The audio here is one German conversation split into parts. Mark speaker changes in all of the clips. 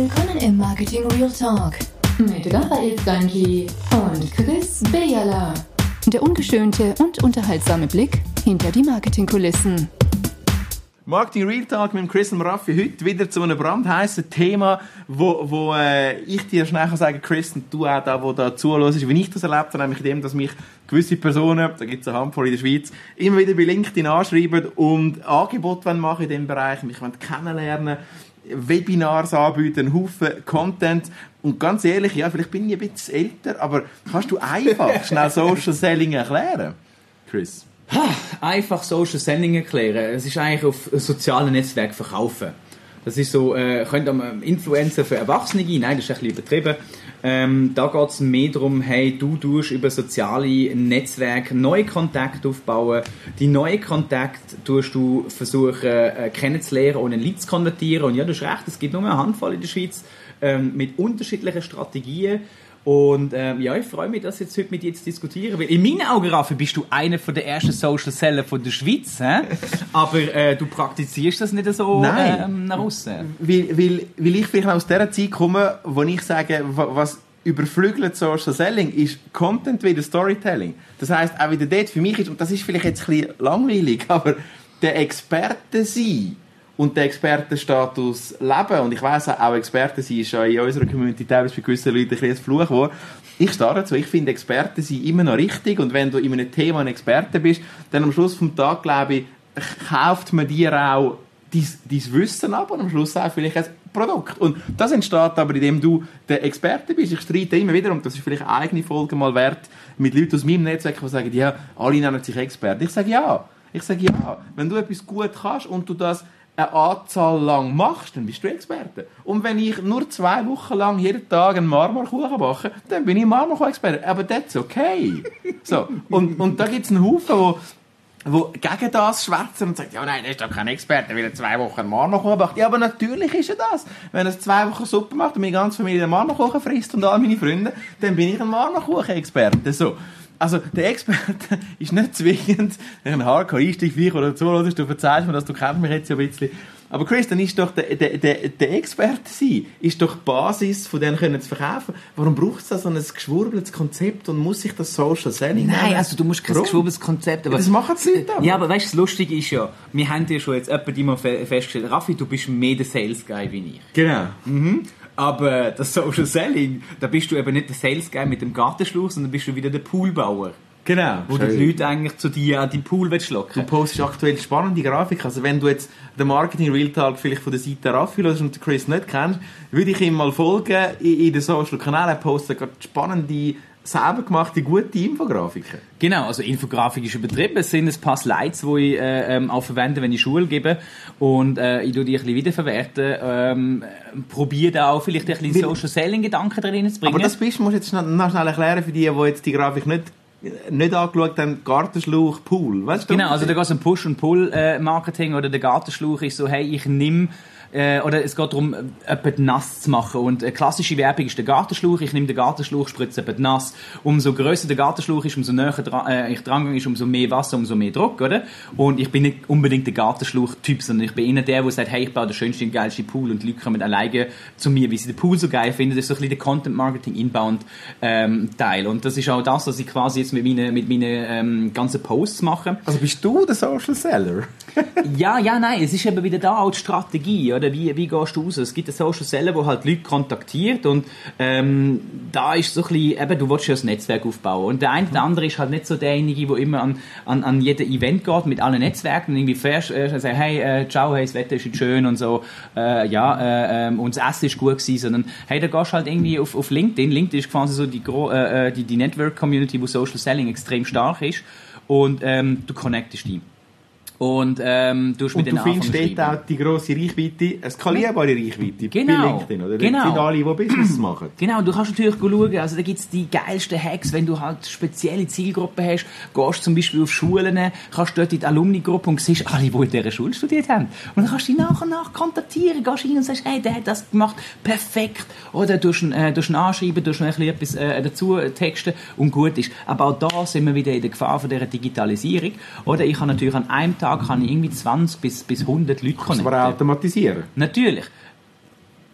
Speaker 1: Willkommen im Marketing Real Talk mit Raphael Stanji und Chris Bejala. Der ungeschönte und unterhaltsame Blick hinter die Marketingkulissen.
Speaker 2: Marketing Real Talk mit Chris und Raffi heute wieder zu einem brandheißen Thema, wo, wo äh, ich dir schnell kann sagen Chris, und du auch da, wo da zuhörst, wie ich das erlebt habe, nämlich dem, dass mich gewisse Personen, da gibt es eine Handvoll in der Schweiz, immer wieder bei LinkedIn anschreiben und Angebote machen in diesem Bereich, mich kennenlernen Webinars anbieten, einen Haufen Content. Und ganz ehrlich, ja, vielleicht bin ich ein bisschen älter, aber kannst du einfach schnell Social Selling erklären, Chris?
Speaker 3: Ha, einfach Social Selling erklären. Es ist eigentlich auf sozialen Netzwerken verkaufen. Das ist so, äh, könnte am Influencer für Erwachsene. Nein, das ist ein bisschen übertrieben. Ähm, da geht es mehr darum, hey, du tust über soziale Netzwerke neue Kontakte aufbauen. Die neuen Kontakte tust du versuchen äh, kennenzulernen und in Lead zu konvertieren. Und ja, du hast recht, es gibt nur eine Handvoll in der Schweiz ähm, mit unterschiedlichen Strategien. Und ähm, ja, ich freue mich, das jetzt heute mit dir zu diskutieren. Weil in meinen Augen, Raffi, bist du einer der ersten Social Seller von der Schweiz. He? Aber äh, du praktizierst das nicht so
Speaker 2: Nein.
Speaker 3: Ähm, nach außen.
Speaker 2: Weil, weil, weil ich vielleicht aus dieser Zeit komme, wo ich sage, wa- was überflügelt Social Selling ist Content wie Storytelling. Das heißt auch wieder dort für mich ist, und das ist vielleicht jetzt ein bisschen langweilig, aber der Experte sein und den Expertenstatus leben, und ich weiss auch, Experte sein ist in unserer Community teilweise für gewisse Leute ein bisschen ein Fluch geworden. Ich stehe dazu, ich finde Experte sein immer noch richtig, und wenn du in einem Thema ein Experte bist, dann am Schluss vom Tag, glaube ich, kauft man dir auch dein, Wissen ab und am Schluss auch vielleicht ein Produkt. Und das entsteht aber, indem du der Experte bist. Ich streite immer wieder, und das ist vielleicht eine eigene Folge mal wert, mit Leuten aus meinem Netzwerk, die sagen, ja, alle nennen sich Experten. Ich sage ja. Ich sage ja. Wenn du etwas gut kannst und du das eine Anzahl lang machst, dann bist du Experte. Und wenn ich nur zwei Wochen lang jeden Tag einen Marmorkuchen backe, dann bin ich Marmorkuchen-Experte. Aber that's okay. So. Und, und da gibt es einen Haufen, wo wo gegen das schwätzen und sagen, ja nein, der ist doch kein Experte, weil er zwei Wochen einen Marmorkuchen macht. Ja, aber natürlich ist er das. Wenn er zwei Wochen Suppe macht und meine ganze Familie einen Marmorkuchen frisst und all meine Freunde, dann bin ich ein Marmorkuchen-Experte. So. Also, der Experte ist nicht zwingend ein Hardcore-Einstieg für dich oder zuhörst, du verzeihst mir das, du kennst mich jetzt ja ein bisschen. Aber Chris, dann ist doch der, der, der, der Experte sein, ist doch die Basis, von denen können zu verkaufen. Warum braucht es da so ein geschwurbeltes Konzept und muss sich das Social Selling
Speaker 3: Nein,
Speaker 2: nennen?
Speaker 3: also du musst kein
Speaker 2: Warum?
Speaker 3: geschwobenes Konzept. Aber
Speaker 2: Das machen die Leute aber.
Speaker 3: Ja, aber weißt du, das Lustige ist ja, wir haben ja schon jetzt mal fe- festgestellt, Raffi, du bist mehr der Sales Guy wie ich.
Speaker 2: Genau.
Speaker 3: Mhm. Aber das Social Selling, da bist du eben nicht der Sales Guy mit dem Gartenschlauch, sondern bist du wieder der Poolbauer.
Speaker 2: Genau.
Speaker 3: Wo die Leute eigentlich zu dir an deinen Pool willst
Speaker 2: Du
Speaker 3: locken
Speaker 2: postest aktuell spannende Grafik. Also wenn du jetzt den Marketing Real Talk vielleicht von der Seite Raffi und Chris nicht kennst, würde ich ihm mal folgen in, in den Social Kanälen. Er postet gerade spannende, selber gemachte, gute Infografiken.
Speaker 3: Genau, also Infografik ist übertrieben. Es sind ein paar Slides, die ich äh, ähm, auch verwende, wenn ich Schule gebe. Und äh, ich tue die ein bisschen wiederverwerten. Ähm, probiere da auch vielleicht ein bisschen Social Selling-Gedanken drin zu bringen.
Speaker 2: Aber das bist, musst du jetzt noch schnell erklären für die, die jetzt die Grafik nicht, nicht angeschaut haben. Gartenschlauch, Pool. Weißt du?
Speaker 3: Genau, also da geht es um Push- und Pull-Marketing oder der Gartenschlauch ist so, hey, ich nimm äh, oder es geht darum, äh, etwas nass zu machen. Und äh, klassische Werbung ist der Gartenschlauch. Ich nehme den Gartenschlauch, spritze etwas nass. Umso grösser der Gartenschlauch ist, umso näher äh, ich dran ist, umso mehr Wasser, umso mehr Druck, oder? Und ich bin nicht unbedingt der Gartenschlauch-Typ, sondern ich bin eher der, der sagt, hey, ich baue den schönsten und geilsten Pool und die Leute kommen alleine zu mir, wie sie den Pool so geil finden. Das ist so ein bisschen der Content-Marketing-Inbound-Teil. und das ist auch das, was ich quasi jetzt mit meinen, mit meinen ähm, ganzen Posts mache.
Speaker 2: Also bist du der Social Seller?
Speaker 3: Ja, ja, nein, es ist eben wieder da auch die Strategie, oder? Wie, wie gehst du raus? Es gibt eine Social Seller, wo halt Leute kontaktiert und ähm, da ist so ein bisschen, eben, du willst ja ein Netzwerk aufbauen und der eine oder andere ist halt nicht so derjenige, der immer an, an, an jedem Event geht mit allen Netzwerken und irgendwie fährst, äh, sagt, hey, äh, ciao, hey, das Wetter ist jetzt schön und so, äh, ja, äh, ähm, und das Essen ist gut gewesen, sondern hey, da gehst du halt irgendwie auf, auf LinkedIn. LinkedIn ist quasi so die, äh, äh, die, die Network-Community, wo Social Selling extrem stark ist und ähm, du connectest die. Und ähm, du
Speaker 2: Und du findest dort auch die grosse Reichweite, eine skalierbare Reichweite
Speaker 3: Genau.
Speaker 2: bei LinkedIn, oder?
Speaker 3: Genau.
Speaker 2: Das sind alle, die Business machen.
Speaker 3: Genau, du kannst natürlich schauen, also da gibt's die geilsten Hacks, wenn du halt spezielle Zielgruppen hast, gehst zum Beispiel auf Schulen, kannst dort in die Alumni-Gruppe und siehst alle, die in dieser Schule studiert haben. Und dann kannst du die nach und nach kontaktieren, gehst rein und sagst, hey, der hat das gemacht, perfekt. Oder du äh, du ihn anschreiben, du ein bisschen etwas äh, dazu texten und gut ist. Aber auch da sind wir wieder in der Gefahr von dieser Digitalisierung. Oder ich kann natürlich an einem Tag kann ich irgendwie 20 bis, bis 100 Leute connecten.
Speaker 2: aber automatisieren.
Speaker 3: Natürlich.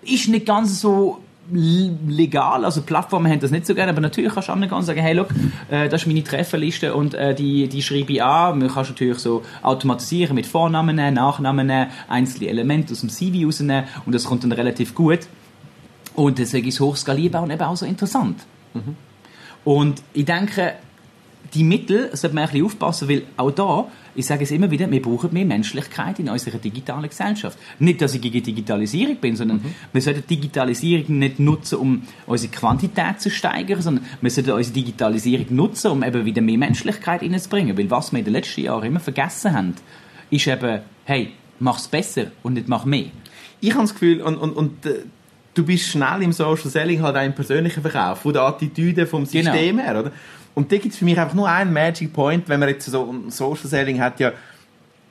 Speaker 3: ist nicht ganz so legal, also Plattformen haben das nicht so gerne, aber natürlich kannst du angehen und sagen, hey, look, äh, das ist meine Trefferliste und äh, die, die schreibe ich an. Man kannst natürlich so automatisieren mit Vornamen Nachnamen einzelne Elemente aus dem CV rausnehmen und das kommt dann relativ gut. Und deswegen ist hochskalierbar und eben auch so interessant. Und ich denke, die Mittel sollte man ein bisschen aufpassen, weil auch da, ich sage es immer wieder, wir brauchen mehr Menschlichkeit in unserer digitalen Gesellschaft. Nicht, dass ich gegen Digitalisierung bin, sondern wir sollten Digitalisierung nicht nutzen, um unsere Quantität zu steigern, sondern wir sollten unsere Digitalisierung nutzen, um eben wieder mehr Menschlichkeit reinzubringen. Weil was wir in den letzten Jahren immer vergessen haben, ist eben, hey, mach's besser und nicht mach mehr.
Speaker 2: ich habe das Gefühl, und, und, und äh, du bist schnell im Social Selling halt auch im persönlichen Verkauf, von der Attitüde vom
Speaker 3: Genau.
Speaker 2: System her, oder? Und da gibt es für mich einfach nur einen Magic Point, wenn man jetzt so, ein Social Selling hat ja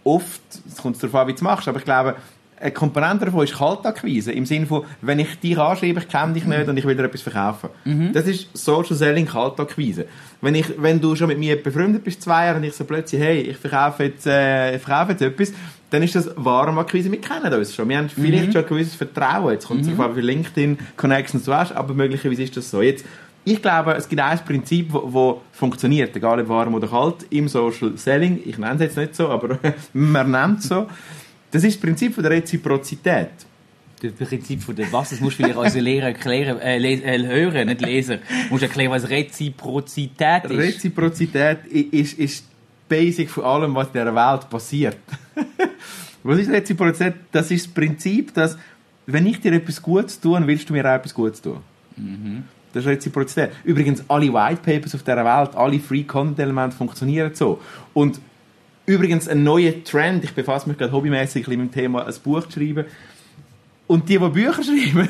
Speaker 2: oft, es kommt darauf an, wie du es machst, aber ich glaube, eine Komponente davon ist Kaltakquise. Im Sinne von, wenn ich dich anschreibe, ich kenne dich nicht und ich will dir etwas verkaufen. Das ist Social Selling, Kaltakquise. Wenn, ich, wenn du schon mit mir befreundet bist, zwei Jahre, und ich so plötzlich, hey, ich verkaufe jetzt, äh, ich verkaufe jetzt etwas, dann ist das Warmakquise. Wir kennen uns schon. Wir haben vielleicht schon ein gewisses Vertrauen. Jetzt kommt es darauf an, wie viele LinkedIn-Connections du hast, aber möglicherweise ist das so. Jetzt, ich glaube, es gibt ein Prinzip, das funktioniert, egal ob warm oder kalt, im Social Selling. Ich nenne es jetzt nicht so, aber man nennt es so. Das ist das Prinzip von der Reziprozität.
Speaker 3: Das Prinzip von der was, das musst du vielleicht unseren Lehrer erklären, äh, äh, hören, nicht lesen. Du musst erklären, was Reziprozität ist.
Speaker 2: Reziprozität ist, ist Basic von allem, was in dieser Welt passiert. was ist Reziprozität? Das ist das Prinzip, dass, wenn ich dir etwas Gutes tue, dann willst du mir auch etwas Gutes tun. Das ist Reziprozität. Übrigens, alle White Papers auf dieser Welt, alle Free Content Elemente funktionieren so. Und übrigens, ein neuer Trend, ich befasse mich gerade hobbymäßig mit dem Thema, ein Buch zu schreiben. Und die, die Bücher schreiben,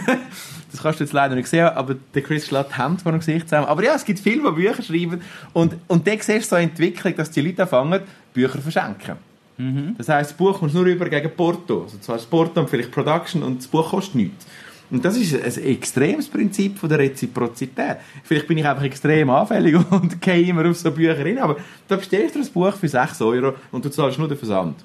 Speaker 2: das kannst du jetzt leider nicht sehen, aber der Chris schlägt die Hände vor dem Gesicht zusammen. Aber ja, es gibt viele, die Bücher schreiben. Und, und da siehst du so eine Entwicklung, dass die Leute anfangen, Bücher zu verschenken. Das heisst, das Buch kommst du nur über gegen Porto. Also zwar das Porto und vielleicht Production und das Buch kostet nichts. Und das ist ein extremes Prinzip von der Reziprozität. Vielleicht bin ich einfach extrem anfällig und gehe immer auf so Bücher rein, aber da bestellst du ein Buch für 6 Euro und du zahlst nur den Versand.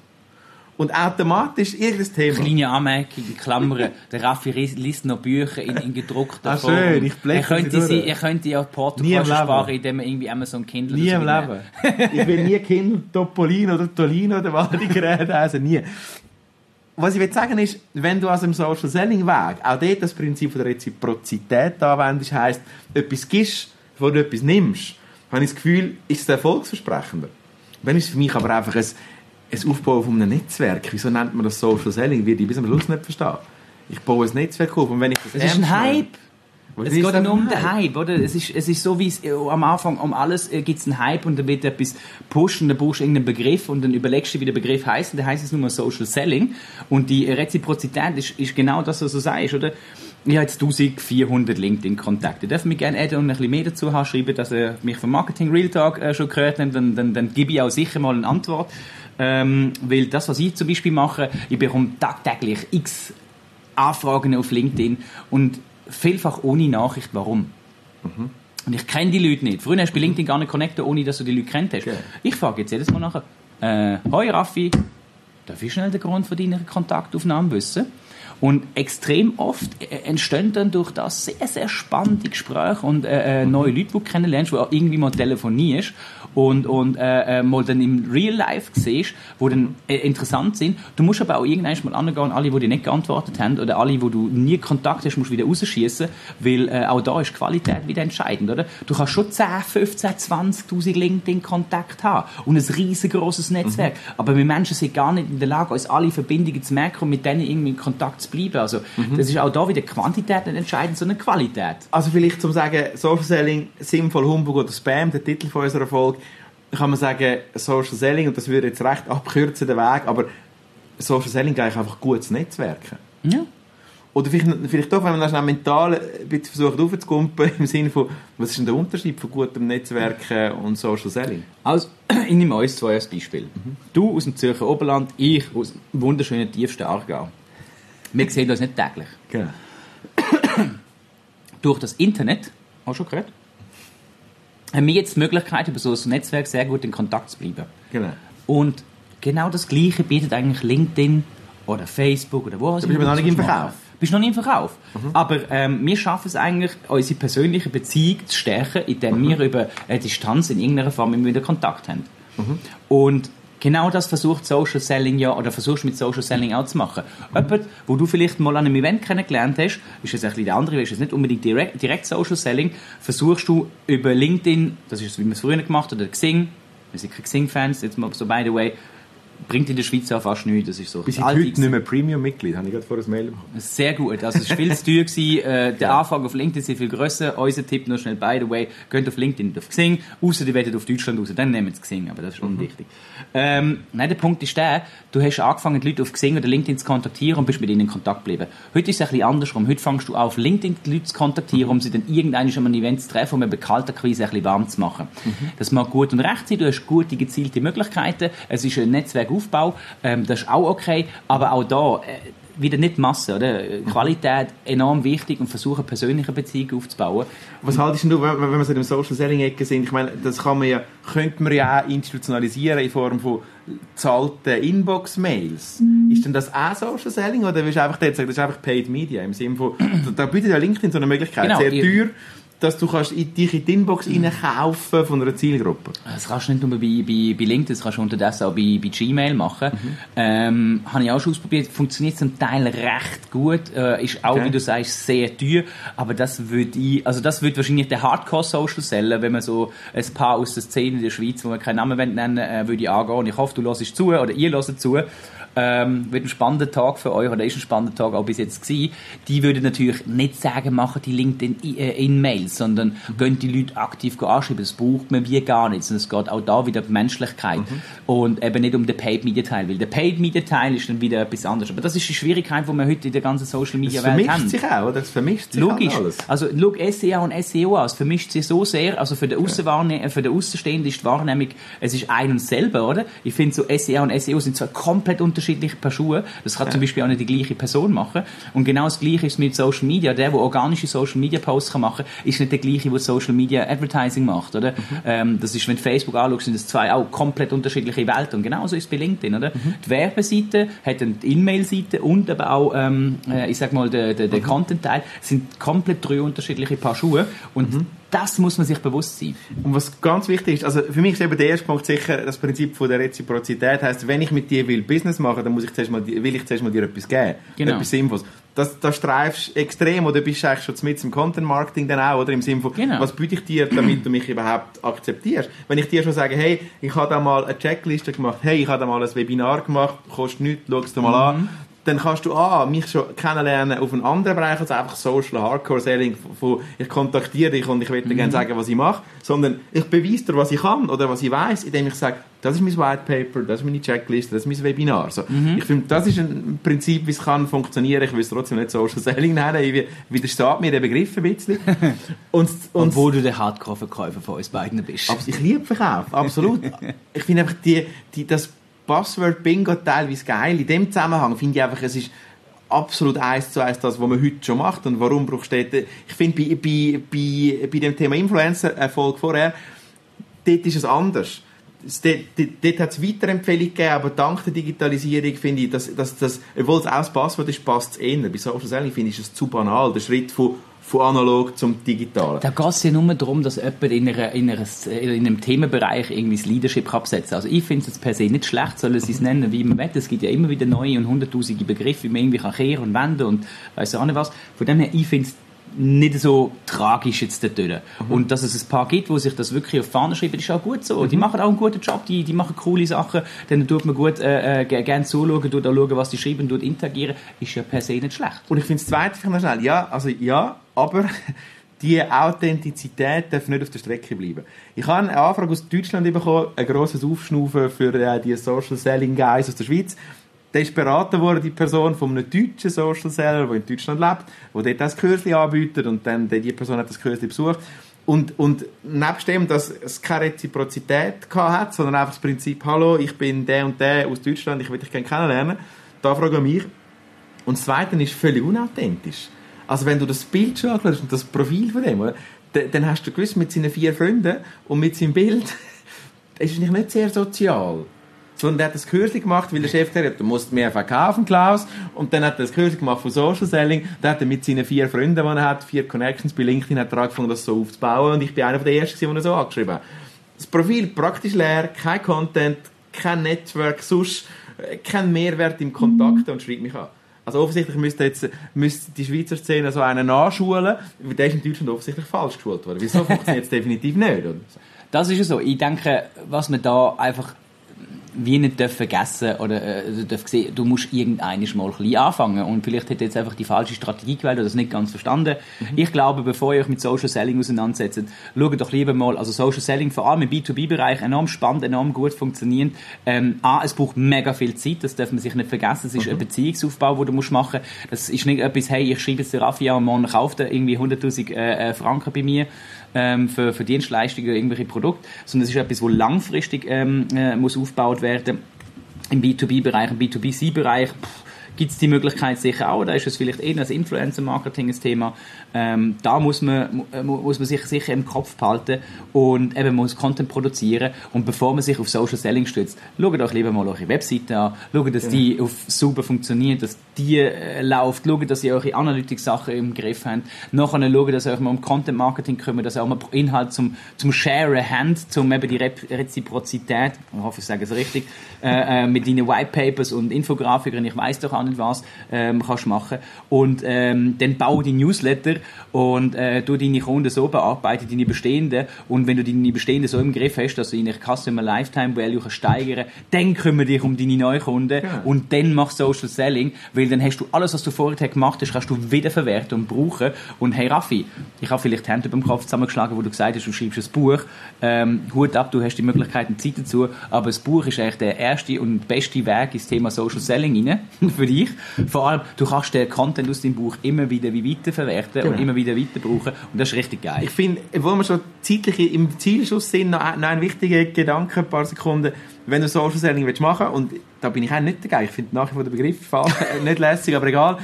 Speaker 2: Und automatisch irgendein Thema.
Speaker 3: Kleine Anmerkung in Klammern. Der Raffi liest noch Bücher in, in gedruckter
Speaker 2: Ah,
Speaker 3: Form.
Speaker 2: schön, ich
Speaker 3: er könnte,
Speaker 2: sie
Speaker 3: sie, er könnte ja Porto
Speaker 2: Nie im Leben.
Speaker 3: sparen, indem er irgendwie Amazon Kindle
Speaker 2: Nie im Leben. ich will nie Kind Topolino oder Tolino oder was die Geräte also nie. Was ich will sagen ist, wenn du aus dem Social Selling Weg auch dort das Prinzip der Reziprozität anwendest, heisst, etwas gibst, wo du etwas nimmst, habe ich das Gefühl, ist es erfolgsversprechender. Dann ist es für mich aber einfach ein, ein Aufbau von einem Netzwerk. Wieso nennt man das Social Selling? Wird ich bis am Schluss nicht verstehen. Ich baue ein Netzwerk auf und wenn ich das
Speaker 3: Es ist ein Hype.
Speaker 2: Was
Speaker 3: Es
Speaker 2: ist
Speaker 3: geht nur um den Hype, oder? Es ist, es ist so, wie es äh, am Anfang um alles äh, gibt es einen Hype und dann wird etwas pushen, dann brauchst du irgendeinen Begriff und dann überlegst du, wie der Begriff heißt und dann heißt es nur Social Selling. Und die Reziprozität ist, ist genau das, was du sagst, oder? Ich habe jetzt 1400 LinkedIn-Kontakte. Darf mich gerne adden und ein bisschen mehr dazu haben, schreiben, dass er mich vom Marketing Real Talk äh, schon gehört hat, dann, dann, dann gebe ich auch sicher mal eine Antwort. Ähm, weil das, was ich zum Beispiel mache, ich bekomme tagtäglich x Anfragen auf LinkedIn und vielfach ohne Nachricht, warum. Und ich kenne die Leute nicht. Früher hast du bei LinkedIn gar nicht connected, ohne dass du die Leute kennt hast.
Speaker 2: Okay.
Speaker 3: Ich frage jetzt jedes Mal nachher, äh, hoi Raffi, darf ich schnell den Grund von deiner Kontaktaufnahme wissen? Und extrem oft äh, entstehen dann durch das sehr, sehr spannende Gespräche und äh, äh, neue Leute, die du kennenlernst, wo auch irgendwie mal telefonierst und, und äh, äh, mal dann im Real Life siehst, wo dann äh, interessant sind. Du musst aber auch irgendwann mal angehen, alle, die dir nicht geantwortet haben oder alle, wo du nie Kontakt hast, musst du wieder rausschießen, weil äh, auch da ist Qualität wieder entscheidend, oder? Du kannst schon 10, 15, 20'000 LinkedIn-Kontakte haben und ein riesengroßes Netzwerk, aber wir Menschen sind gar nicht in der Lage, uns alle Verbindungen zu merken und mit denen irgendwie in Kontakt zu bleiben. Also das ist auch da wieder Quantität nicht entscheidend, sondern Qualität.
Speaker 2: Also vielleicht zum sagen, Social Selling, sinnvoll Humbug oder Spam, der Titel von unserer Folge, kann man sagen, Social Selling, und das würde jetzt recht abkürzen, den Weg, aber Social Selling gleich einfach gutes Netzwerken.
Speaker 3: Ja.
Speaker 2: Oder vielleicht, vielleicht doch, wenn man das mental ein bisschen versucht aufzukumpen, im Sinne von, was ist denn der Unterschied von gutem Netzwerken und Social Selling?
Speaker 3: Also, ich nehme uns zwei als Beispiel. Du aus dem Zürcher Oberland, ich aus dem wunderschönen tiefsten Aargau. Wir sehen uns nicht täglich.
Speaker 2: Genau.
Speaker 3: Durch das Internet, auch schon gehört, haben wir jetzt die Möglichkeit, über so ein Netzwerk sehr gut in Kontakt zu bleiben.
Speaker 2: genau.
Speaker 3: Und genau das Gleiche bietet eigentlich LinkedIn oder Facebook oder wo auch
Speaker 2: bist aber noch nicht im Verkauf.
Speaker 3: bist noch nie im Verkauf. Aber ähm, wir schaffen es eigentlich, unsere persönliche Beziehung zu stärken, indem wir über eine Distanz in irgendeiner Form immer wieder Kontakt haben. Und genau das versucht Social Selling ja, oder versuchst mit Social Selling auch zu machen. Jemand, wo du vielleicht mal an einem Event kennengelernt hast, ist jetzt ein bisschen der andere, ist jetzt nicht unbedingt direkt, direkt Social Selling, versuchst du über LinkedIn, das ist wie man es früher gemacht hat, oder Xing, wir sind keine Xing-Fans, jetzt mal so by the way, bringt in der Schweiz auch fast nichts, das ist so
Speaker 2: Bis ich
Speaker 3: das
Speaker 2: heute nicht mehr Premium-Mitglied, habe ich gerade vor ein Mail bekommen.
Speaker 3: sehr gut. Also es war viel zu teuer. Gewesen. Äh, der Anfang auf LinkedIn ist viel grösser. Unser Tipp noch schnell, by the way, geht auf LinkedIn nicht auf Xing, außer ihr werdet auf Deutschland raus, dann nehmen sie Xing, aber das ist unwichtig. Ähm, nein, der Punkt ist der, du hast angefangen, die Leute auf Xing oder LinkedIn zu kontaktieren und bist mit ihnen in Kontakt geblieben. Heute ist es ein bisschen andersrum. Heute fängst du an, auf LinkedIn die Leute zu kontaktieren, um sie dann irgendwann schon mal ein Event zu treffen, um eine Kalterquise ein bisschen warm zu machen. Das mag gut und recht sein, du hast gute, gezielte Möglichkeiten, es ist ein Netzwerkaufbau, ähm, das ist auch okay, aber auch da, äh, wieder nicht Masse, oder? Qualität enorm wichtig und versuchen, persönliche Beziehungen aufzubauen.
Speaker 2: Was haltest du, wenn, wenn wir so in der Social Selling Ecke sind? Ich meine, das kann man ja, könnte man ja auch institutionalisieren in Form von zahlten Inbox-Mails. Ist denn das auch Social Selling oder willst du einfach dort sagen, das ist einfach Paid Media im Sinne von, da, bietet ja LinkedIn so eine Möglichkeit,
Speaker 3: Genau,
Speaker 2: sehr teuer, dass du kannst dich in die Inbox reinkaufen von einer Zielgruppe.
Speaker 3: Das kannst du nicht nur bei, bei, bei LinkedIn, das kannst du unterdessen auch bei, bei Gmail machen. Ähm, habe ich auch schon ausprobiert, funktioniert zum Teil recht gut, äh, ist auch,
Speaker 2: Okay.
Speaker 3: wie du sagst, sehr teuer, aber das würde ich, also das würde wahrscheinlich der Hardcore-Social seller, wenn man so ein paar aus der Szene in der Schweiz, wo wir keinen Namen nennen, äh, würde ich angehen. Und ich hoffe, du hörst zu, oder ihr hört zu. Ähm, wird ein spannender Tag für euch, oder ist ein spannender Tag auch bis jetzt gewesen. Die würden natürlich nicht sagen, machen die LinkedIn-In-Mails, sondern gehen die Leute aktiv anschreiben. Das braucht man wie gar nicht, sondern es geht auch da wieder um die Menschlichkeit und eben nicht um den Paid-Media-Teil, weil der Paid-Media-Teil ist dann wieder etwas anderes. Aber das ist die Schwierigkeit, die wir heute in der ganzen
Speaker 2: Das
Speaker 3: Social-Media-Welt
Speaker 2: vermischt
Speaker 3: haben.
Speaker 2: sich auch, oder? Das vermischt sich
Speaker 3: Logisch.
Speaker 2: halt alles.
Speaker 3: Also, schau SEA und SEO an. Es vermischt sich so sehr. Also, für den, Aussenwahrne für den Außenstehenden ist die Wahrnehmung, es ist ein und selber, oder? Ich finde, so SEA und SEO sind zwei komplett unterschiedliche Paar Schuhe. Das kann zum Beispiel auch nicht die gleiche Person machen. Und genau das Gleiche ist mit Social Media. Der, der organische Social Media Posts kann machen, ist nicht der gleiche, der Social Media Advertising macht, oder? Ähm, das ist, wenn du Facebook anschaust, sind das zwei auch komplett unterschiedliche Welten. Und genauso ist es bei LinkedIn, oder? Die Werbeseite hat eine E-Mail-Seite und aber auch, ähm, äh, ich sag mal, der, der, der Content-Teil sind komplett drei unterschiedliche Paar Schuhe. Und das muss man sich bewusst sein.
Speaker 2: Und was ganz wichtig ist, also für mich ist eben der erste Punkt sicher das Prinzip von der Reziprozität. Heißt, wenn ich mit dir will Business machen, dann muss ich zuerst mal, will ich zuerst mal dir etwas geben,
Speaker 3: Genau.
Speaker 2: etwas Sinnvolles. Das, das streifst extrem oder bist du eigentlich schon mit im Content Marketing dann auch, oder im Sinne von,
Speaker 3: Genau.
Speaker 2: was biete ich dir, damit du mich überhaupt akzeptierst? Wenn ich dir schon sage, hey, ich habe da mal eine Checkliste gemacht, hey, ich habe da mal ein Webinar gemacht, kostet nichts, schau es dir mal an. Dann kannst du A, mich schon kennenlernen auf einen anderen Bereich als einfach Social Hardcore Selling, von ich kontaktiere dich und ich will dir gerne sagen, was ich mache, sondern ich beweise dir, was ich kann oder was ich weiß, indem ich sage, das ist mein White Paper, das ist meine Checkliste, das ist mein Webinar. So. Ich finde, das ist ein Prinzip, wie es kann funktionieren. Ich will es trotzdem nicht Social Selling nennen, ich widersteht mir der Begriff ein bisschen. Und, und
Speaker 3: Obwohl du der Hardcore-Verkäufer von uns beiden bist.
Speaker 2: Ich liebe Verkauf, absolut. ich finde einfach die, die, das Password Bingo teilweise geil. In dem Zusammenhang finde ich einfach, es ist absolut eins zu eins das, was man heute schon macht. Und warum brauchst du dort, ich finde bei, bei, bei, bei dem Thema Influencer-Erfolg vorher, dort ist es anders. Dort hat es Weiterempfehlungen gegeben, aber dank der Digitalisierung finde ich, dass, dass, dass, obwohl es auch das Passwort ist, passt es eher. Bei Social Selling finde ich es zu banal, der Schritt von, von analog zum Digitalen.
Speaker 3: Da geht es ja nur darum, dass jemand in, einer, in, einer, in einem Themenbereich irgendwie das Leadership kann absetzen Also ich finde es jetzt per se nicht schlecht, sollen sie es nennen, wie man will. Es gibt ja immer wieder neue und hunderttausende Begriffe, wie man irgendwie kann kehren und wenden und weiss auch nicht was. Von dem her, ich finde es nicht so tragisch jetzt dort. durch. Und dass es ein paar gibt, die sich das wirklich auf die Fahne schreiben, ist auch gut so. Die machen auch einen guten Job, die, die machen coole Sachen, dann tut man gut äh, äh, ge- gerne zuschauen, tut auch schauen, was die schreiben, tut interagieren, ist ja per se nicht schlecht.
Speaker 2: Und ich finde das Zweite vielleicht noch schnell, ja, also ja, aber die Authentizität darf nicht auf der Strecke bleiben. Ich habe eine Anfrage aus Deutschland bekommen, ein grosses Aufschnaufen für äh, die Social Selling Guys aus der Schweiz. Der ist beraten worden, die Person, von einem deutschen Social Seller, der in Deutschland lebt, der dort das Kürzli anbietet und dann die Person hat das Kürzli besucht. Und, und nebst dem, dass es keine Reziprozität gehabt hat, sondern einfach das Prinzip, hallo, ich bin der und der aus Deutschland, ich will dich gerne kennenlernen, da frage ich mich, und das Zweite ist völlig unauthentisch. Also wenn du das Bild schon anschaust und das Profil von dem, dann hast du gewusst, mit seinen vier Freunden und mit seinem Bild, ist es nicht sehr sozial. sondern der hat das Kürzel gemacht, weil der Chef gesagt hat, du musst mehr verkaufen, Klaus. Und dann hat er das Kürzel gemacht von Social Selling. Da hat er mit seinen vier Freunden, die er hat, vier Connections bei LinkedIn, hat er angefangen, das so aufzubauen. Und ich bin einer der Ersten, der er so angeschrieben hat. Das Profil praktisch leer, kein Content, kein Network, sonst äh, kein Mehrwert im Kontakt und schreibt mich an. Also offensichtlich müsste jetzt müsste die Schweizer Szene so einen nachschulen, weil der ist in Deutschland offensichtlich falsch geschult worden. Wieso funktioniert es definitiv nicht? Oder?
Speaker 3: Das ist ja so. Ich denke, was man da einfach wie nicht vergessen oder äh, darf sehen, du musst irgendeines mal klein anfangen und vielleicht hat jetzt einfach die falsche Strategie gewählt oder das nicht ganz verstanden. Mhm. Ich glaube, bevor ihr euch mit Social Selling auseinandersetzt, schaut doch lieber mal, also Social Selling vor allem im B2B-Bereich enorm spannend, enorm gut funktioniert. Ähm, A, es braucht mega viel Zeit, das darf man sich nicht vergessen, es ist mhm. ein Beziehungsaufbau, den du musst machen. Das ist nicht etwas, hey, ich schreibe jetzt der Raffi an, morgen kauft er irgendwie 100'000 äh, äh, Franken bei mir ähm, für, für Dienstleistungen, irgendwelche Produkte, sondern es ist etwas, wo langfristig ähm, äh, muss aufgebaut werden. Im B2B-Bereich, im B2B-C-Bereich gibt es die Möglichkeit sicher auch. Da ist es vielleicht eher als Influencer-Marketing ein Thema. Ähm, da muss man, äh, muss man sich sicher im Kopf behalten und eben muss Content produzieren. Und bevor man sich auf Social Selling stützt, schaut euch lieber mal eure Webseite an, schaut, dass ja. die auf super funktioniert, dass die äh, läuft, schaut, dass ihr eure Analytics-Sachen im Griff habt. Nachher schaut, dass ihr euch mal um Content-Marketing kümmert, dass ihr auch mal Inhalt zum, zum Sharen habt, zum eben die Re Reziprozität, ich hoffe, ich sage es richtig, äh, äh, mit deinen White Papers und Infografikern, ich weiß doch auch nicht was, ähm, kannst machen. Und ähm, dann bau die Newsletter und äh, du deine Kunden so bearbeiten, deine bestehenden. Und wenn du deine bestehenden so im Griff hast, dass du deine Customer Lifetime Value kannst steigern dann kümmere dich um deine neuen Kunden ja. und dann mach Social Selling, weil dann hast du alles, was du vorher gemacht hast, kannst du wiederverwerten und brauchen. Und hey Raffi, ich habe vielleicht die Hände beim Kopf zusammengeschlagen, wo du gesagt hast, du schreibst ein Buch, ähm, Hut ab, du hast die Möglichkeiten, Zeit dazu, aber das Buch ist eigentlich der erste und beste Weg ins Thema Social Selling rein, für dich. Vor allem, du kannst den Content aus deinem Buch immer wieder wie weiterverwerten genau. und immer wieder weiter brauchen. Und das ist richtig geil.
Speaker 2: Ich finde, wo wir schon zeitlich im Zielschuss sind, noch, noch ein wichtiger Gedanke, ein paar Sekunden. Wenn du Social Selling machen willst, und da bin ich auch nicht dagegen, ich finde nach wie vor den Begriff nicht lässig, aber egal,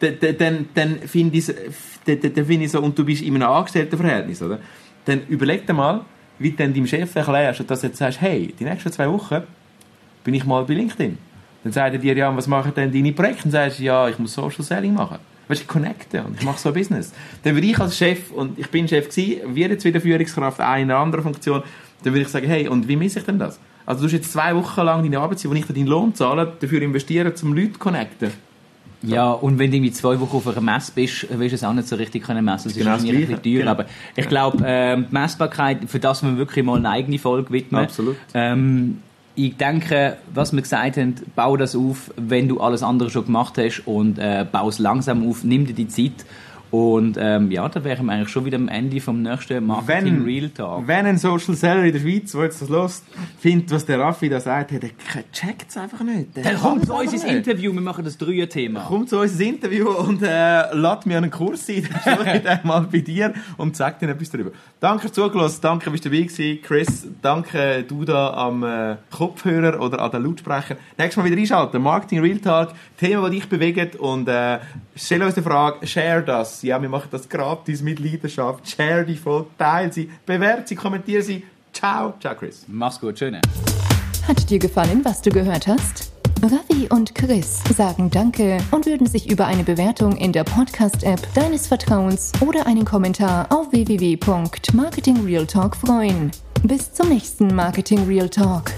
Speaker 2: dann, dann finde ich, dann find ich so, und du bist in einem Angestelltenverhältnis, oder? Dann überleg dir mal, wie du deinem Chef erklärst, dass du jetzt sagst, hey, die nächsten zwei Wochen bin ich mal bei LinkedIn. Dann sagt er dir, ja, was machen denn deine Projekte? Dann sagst du, ja, ich muss Social Selling machen. Weißt du, connecten und ich mache so ein Business. Dann würde ich als Chef, und ich bin Chef gewesen, wir jetzt wieder Führungskraft, eine andere Funktion, dann würde ich sagen, hey, und wie messe ich denn das? Also du hast jetzt zwei Wochen lang deine Arbeitszeit, wo ich dir deinen Lohn zahle, dafür investieren, um Leute zu connecten.
Speaker 3: So. Ja, und wenn du irgendwie zwei Wochen auf einer Messe bist, wirst du es auch nicht so richtig können messen. Das ist genau ein bisschen teuer. Genau. Aber ich glaube, äh, die Messbarkeit, für das wir wirklich mal eine eigene Folge widmen.
Speaker 2: Absolut.
Speaker 3: Ähm, ich denke, was wir gesagt haben, bau das auf, wenn du alles andere schon gemacht hast und äh, bau es langsam auf, nimm dir die Zeit und ähm, ja, da wären wir eigentlich schon wieder am Ende vom nächsten Marketing wenn, Real Talk.
Speaker 2: Wenn ein Social Seller in der Schweiz, der jetzt das los findet, was der Raffi da sagt, der checkt es einfach nicht.
Speaker 3: Der, der kommt zu uns ins Interview, wir machen das Dreier-Thema.
Speaker 2: Kommt zu uns ins Interview und äh, lädt mir einen Kurs ein, dann ich mal bei dir und zeig dir etwas darüber. Danke fürs Zugelassen, danke, bist du dabei gewesen. Chris, danke du da am äh, Kopfhörer oder an den Lautsprecher. Nächstes Mal wieder einschalten, Marketing Real Talk, Themen, die dich bewegen und äh, stell uns die Frage, share das ja, wir machen das gratis mit Leidenschaft. Share die Folge, teile sie, bewerte sie, kommentiere sie. Ciao, ciao Chris.
Speaker 3: Mach's gut, schöne.
Speaker 1: Hat dir gefallen, was du gehört hast? Ravi und Chris sagen Danke und würden sich über eine Bewertung in der Podcast-App deines Vertrauens oder einen Kommentar auf www.marketingrealtalk freuen. Bis zum nächsten Marketing Real Talk.